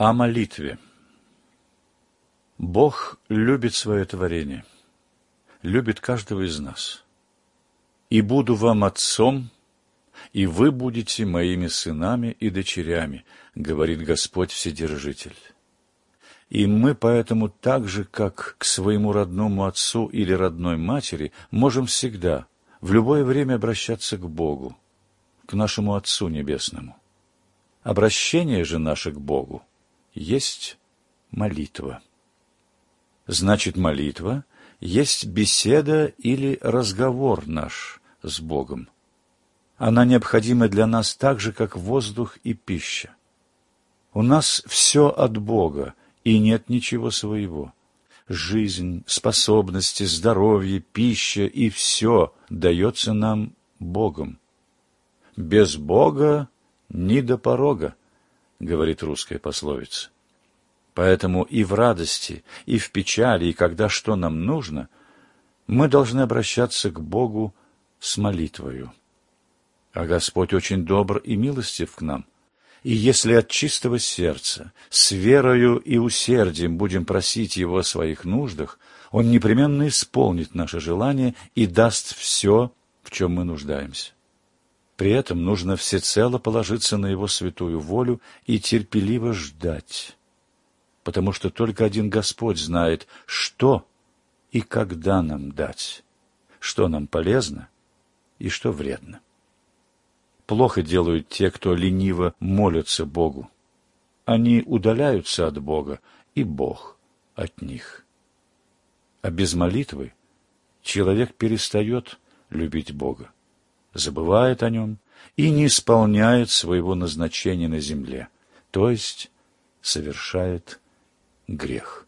О молитве. Бог любит свое творение, любит каждого из нас. «И буду вам отцом, и вы будете моими сынами и дочерями», говорит Господь Вседержитель. И мы поэтому так же, как к своему родному отцу или родной матери, можем всегда, в любое время обращаться к Богу, к нашему Отцу Небесному. Обращение же наше к Богу есть молитва. Значит, молитва есть беседа или разговор наш с Богом. Она необходима для нас так же, как воздух и пища. У нас все от Бога, и нет ничего своего. Жизнь, способности, здоровье, пища и все дается нам Богом. Без Бога ни до порога говорит русская пословица. Поэтому и в радости, и в печали, и когда что нам нужно, мы должны обращаться к Богу с молитвою. А Господь очень добр и милостив к нам. И если от чистого сердца, с верою и усердием будем просить Его о своих нуждах, Он непременно исполнит наше желание и даст все, в чем мы нуждаемся. При этом нужно всецело положиться на Его святую волю и терпеливо ждать, потому что только один Господь знает, что и когда нам дать, что нам полезно и что вредно. Плохо делают те, кто лениво молятся Богу. Они удаляются от Бога, и Бог от них. А без молитвы человек перестает любить Бога забывает о нем и не исполняет своего назначения на земле, то есть совершает грех.